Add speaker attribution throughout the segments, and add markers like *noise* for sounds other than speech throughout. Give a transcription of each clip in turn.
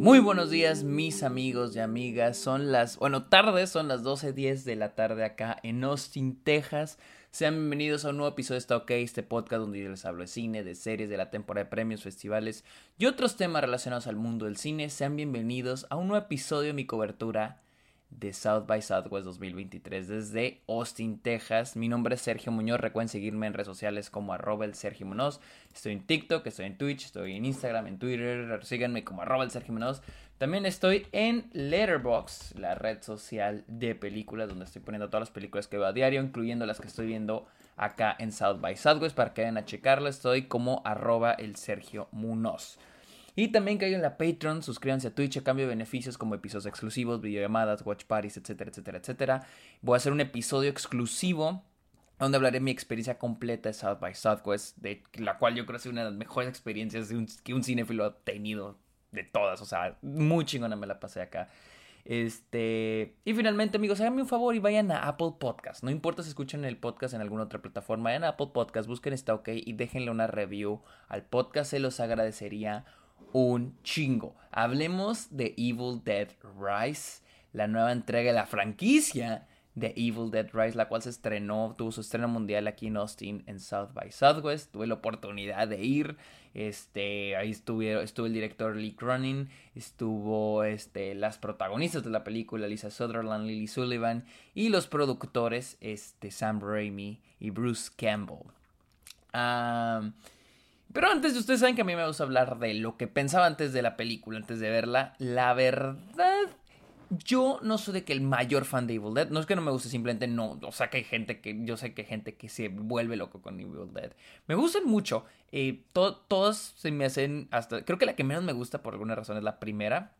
Speaker 1: Muy buenos días mis amigos y amigas, son las, bueno, tardes, son las 12.10 de la tarde acá en Austin, Texas. Sean bienvenidos a un nuevo episodio de Está OK, este podcast donde yo les hablo de cine, de series, de la temporada de premios, festivales y otros temas relacionados al mundo del cine. Sean bienvenidos a un nuevo episodio de mi cobertura de South by Southwest 2023 desde Austin, Texas. Mi nombre es Sergio Muñoz. Recuerden seguirme en redes sociales como arroba el Sergio Muñoz. Estoy en TikTok, estoy en Twitch, estoy en Instagram, en Twitter. Síganme como arroba el Sergio Muñoz. También estoy en Letterboxd, la red social de películas donde estoy poniendo todas las películas que veo a diario, incluyendo las que estoy viendo acá en South by Southwest para que vayan a checarla. Estoy como arroba el Sergio Munoz. Y también en la Patreon, suscríbanse a Twitch a cambio de beneficios como episodios exclusivos, videollamadas, watch parties, etcétera, etcétera, etcétera. Voy a hacer un episodio exclusivo donde hablaré mi experiencia completa de South by Southwest, de la cual yo creo que es una de las mejores experiencias que un cinéfilo ha tenido de todas. O sea, muy chingona me la pasé acá. Este. Y finalmente, amigos, háganme un favor y vayan a Apple Podcast. No importa si escuchan el podcast en alguna otra plataforma, vayan a Apple Podcast, busquen Está OK y déjenle una review al podcast. Se los agradecería un chingo. Hablemos de Evil Dead Rise, la nueva entrega de la franquicia de Evil Dead Rise, la cual se estrenó, tuvo su estreno mundial aquí en Austin en South by Southwest. Tuve la oportunidad de ir. Este, ahí estuvo, estuvo el director Lee Cronin, estuvo este, las protagonistas de la película, Lisa Sutherland, Lily Sullivan, y los productores, este, Sam Raimi y Bruce Campbell. Ah... Pero antes, ustedes saben que a mí me gusta hablar de lo que pensaba antes de la película, antes de verla. La verdad, yo no soy de que el mayor fan de Evil Dead. No es que no me guste, simplemente no. O sea, que hay gente que. Yo sé que hay gente que se vuelve loco con Evil Dead. Me gustan mucho. Eh, todos se me hacen hasta. Creo que la que menos me gusta por alguna razón es la primera.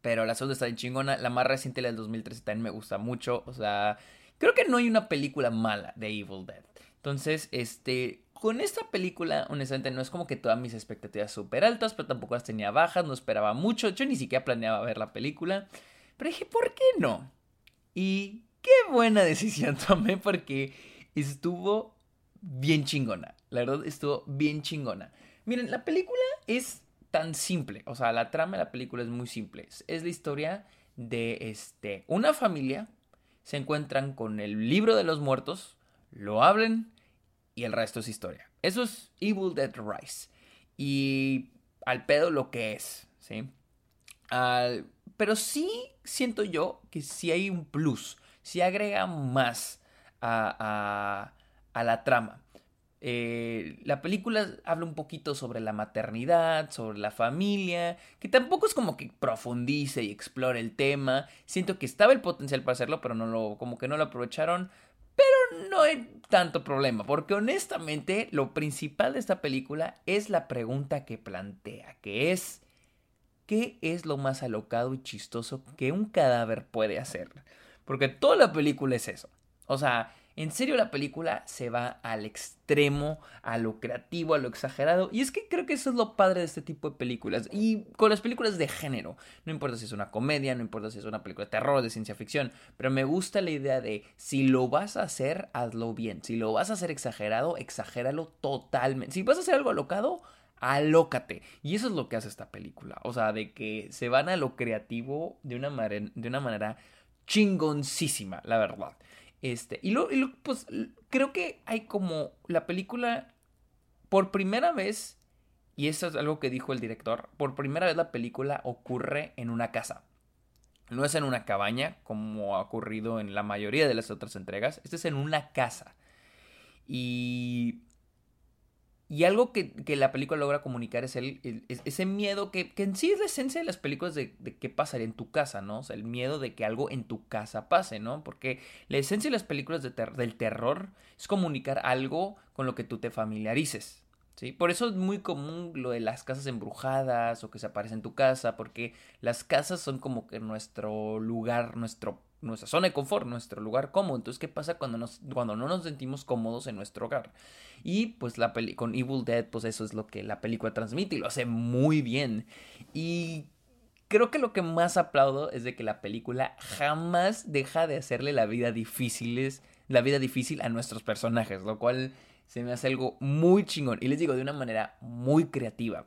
Speaker 1: Pero la segunda está en chingona. La más reciente, la del 2013, también me gusta mucho. O sea, creo que no hay una película mala de Evil Dead. Entonces, este con esta película, honestamente, no es como que todas mis expectativas súper altas, pero tampoco las tenía bajas, no esperaba mucho. Yo ni siquiera planeaba ver la película. Pero dije, ¿por qué no? Y qué buena *laughs* decisión tomé porque estuvo bien chingona. La verdad, estuvo bien chingona. Miren, la película es tan simple. O sea, la trama de la película es muy simple. Es la historia de este, una familia. Se encuentran con el libro de los muertos. Lo hablen y el resto es historia. Eso es Evil Dead Rise. Y al pedo lo que es, ¿sí? pero sí siento yo que sí hay un plus, sí agrega más a, a, la trama. Eh, la película habla un poquito sobre la maternidad, sobre la familia, que tampoco es como que profundice y explore el tema. Siento que estaba el potencial para hacerlo, pero no lo, como que no lo aprovecharon. No hay tanto problema, porque honestamente lo principal de esta película es la pregunta que plantea, que es, ¿qué es lo más alocado y chistoso que un cadáver puede hacer? Porque toda la película es eso. O sea, en serio la película se va al extremo, a lo creativo, a lo exagerado. Y es que creo que eso es lo padre de este tipo de películas. Y con las películas de género. No importa si es una comedia, no importa si es una película de terror, de ciencia ficción. Pero me gusta la idea de si lo vas a hacer, hazlo bien. Si lo vas a hacer exagerado, exagéralo totalmente. Si vas a hacer algo alocado, alócate. Y eso es lo que hace esta película. O sea, de que se van a lo creativo de una, manera chingoncísima, la verdad. Este, y lo, pues creo que hay como la película, por primera vez, y esto es algo que dijo el director, por primera vez la película ocurre en una casa. No es en una cabaña, como ha ocurrido en la mayoría de las otras entregas. Esto es en una casa. Y y algo que, la película logra comunicar es, el, ese miedo que, en sí es la esencia de las películas de, qué pasaría en tu casa, ¿no? O sea, el miedo de que algo en tu casa pase, ¿no? Porque la esencia de las películas del terror es comunicar algo con lo que tú te familiarices, ¿sí? Por eso es muy común lo de las casas embrujadas o que se aparece en tu casa, porque las casas son como que nuestro lugar, nuestro nuestra zona de confort, nuestro lugar cómodo. Entonces, ¿qué pasa cuando, nos, cuando no nos sentimos cómodos en nuestro hogar? Y pues la peli con Evil Dead, pues eso es lo que la película transmite y lo hace muy bien. Y creo que lo que más aplaudo es de que la película jamás deja de hacerle la vida difíciles, la vida difícil a nuestros personajes, lo cual se me hace algo muy chingón. Y les digo, de una manera muy creativa.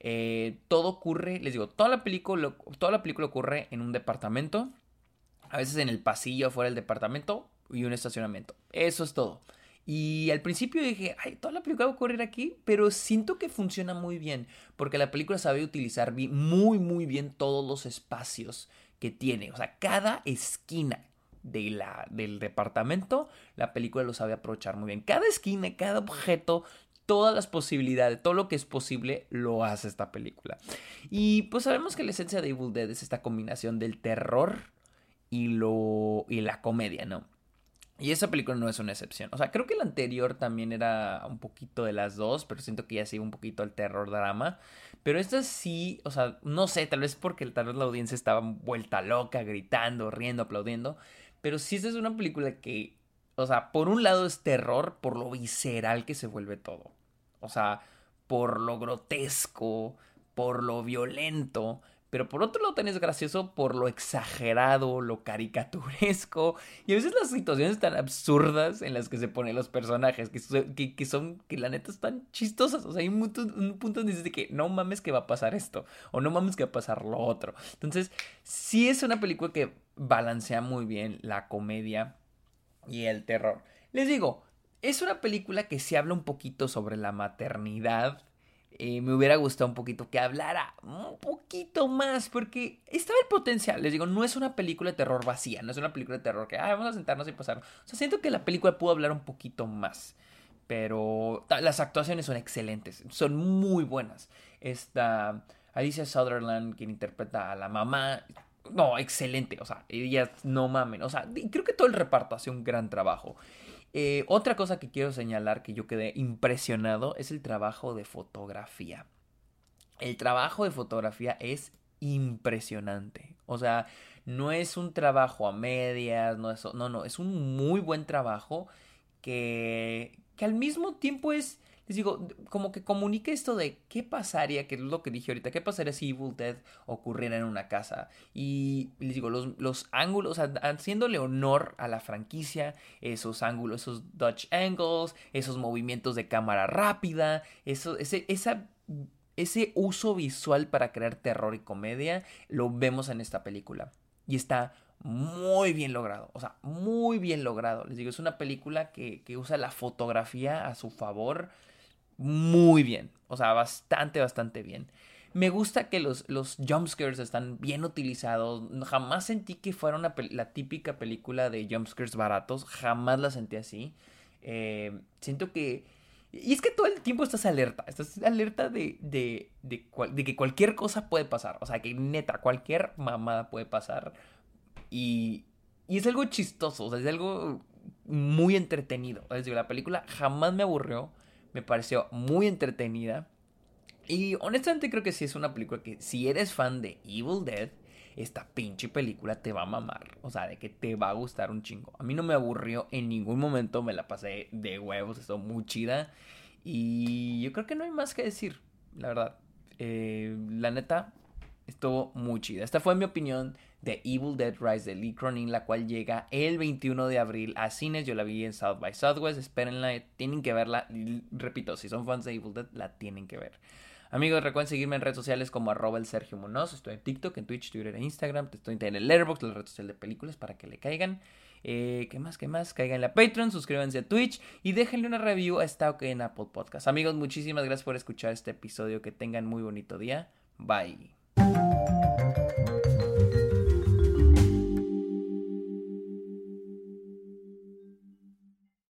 Speaker 1: Eh, todo ocurre, les digo, toda la, película, toda la película ocurre en un departamento, a veces en el pasillo afuera del departamento y un estacionamiento. Eso es todo. Y al principio dije, ay, toda la película va a ocurrir aquí, pero siento que funciona muy bien, porque la película sabe utilizar muy, muy bien todos los espacios que tiene. O sea, cada esquina de la, del departamento, la película lo sabe aprovechar muy bien. Cada esquina, cada objeto, todas las posibilidades, todo lo que es posible, lo hace esta película. Y pues sabemos que la esencia de Evil Dead es esta combinación del terror y, lo, y la comedia, ¿no? Y esa película no es una excepción. O sea, creo que la anterior también era un poquito de las dos, pero siento que ya sigue un poquito el terror drama. Pero esta sí, o sea, no sé, tal vez porque tal vez la audiencia estaba vuelta loca, gritando, riendo, aplaudiendo. Pero sí esta es una película que, o sea, por un lado es terror por lo visceral que se vuelve todo. O sea, por lo grotesco, por lo violento. Pero por otro lado también es gracioso por lo exagerado, lo caricaturesco y a veces las situaciones tan absurdas en las que se ponen los personajes, que, son, que la neta están chistosas. O sea, hay un punto donde dices que no mames que va a pasar esto o no mames que va a pasar lo otro. Entonces, sí es una película que balancea muy bien la comedia y el terror. Les digo, es una película que se habla un poquito sobre la maternidad eh, me hubiera gustado un poquito que hablara un poquito más, porque estaba el potencial. Les digo, no es una película de terror vacía, no es una película de terror que, vamos a sentarnos y pasar. O sea, siento que la película pudo hablar un poquito más. Pero las actuaciones son excelentes, son muy buenas. Esta Alicia Sutherland, quien interpreta a la mamá, no, excelente. O sea, ella no mamen. O sea, creo que todo el reparto hace un gran trabajo. Eh, otra cosa que quiero señalar que yo quedé impresionado es el trabajo de fotografía. El trabajo de fotografía es impresionante. O sea, no es un trabajo a medias, no, es, no, no, es un muy buen trabajo que, que al mismo tiempo es les digo, como que comunique esto de qué pasaría, que es lo que dije ahorita, qué pasaría si Evil Dead ocurriera en una casa. Y les digo, los, los ángulos, haciéndole honor a la franquicia, esos ángulos, esos Dutch angles, esos movimientos de cámara rápida, eso, ese, ese uso visual para crear terror y comedia lo vemos en esta película. Y está muy bien logrado. O sea, muy bien logrado. Les digo, es una película que, que usa la fotografía a su favor muy bien. O sea, bastante, bastante bien. Me gusta que los, los jumpscares están bien utilizados. Jamás sentí que fuera la típica película de jumpscares baratos. Jamás la sentí así. Eh, siento que... Y es que todo el tiempo estás alerta. Estás alerta de, de, de, de, que cualquier cosa puede pasar. O sea, que neta, cualquier mamada puede pasar. Y, y es algo chistoso. O sea, es algo muy entretenido. Es decir, la película jamás me aburrió me pareció muy entretenida. Y honestamente creo que sí es una película que si eres fan de Evil Dead, esta pinche película te va a mamar. O sea, de que te va a gustar un chingo. A mí no me aburrió en ningún momento, me la pasé de huevos, estuvo muy chida. Y yo creo que no hay más que decir, la verdad. Eh, la neta, estuvo muy chida. Esta fue mi opinión de Evil Dead Rise de Lee Cronin, la cual llega el 21 de abril a cines. Yo la vi en South by Southwest. Espérenla, tienen que verla. repito, si son fans de Evil Dead, la tienen que ver. Amigos, recuerden seguirme en redes sociales como arroba el Sergio Munoz. Estoy en TikTok, en Twitch, Twitter e Instagram. Estoy en el Letterboxd, la red social de películas, para que le caigan. Eh, ¿Qué más? ¿Qué más? Caigan en Patreon, suscríbanse a Twitch y déjenle una review a esta OK en Apple Podcast. Amigos, muchísimas gracias por escuchar este episodio. Que tengan muy bonito día. Bye.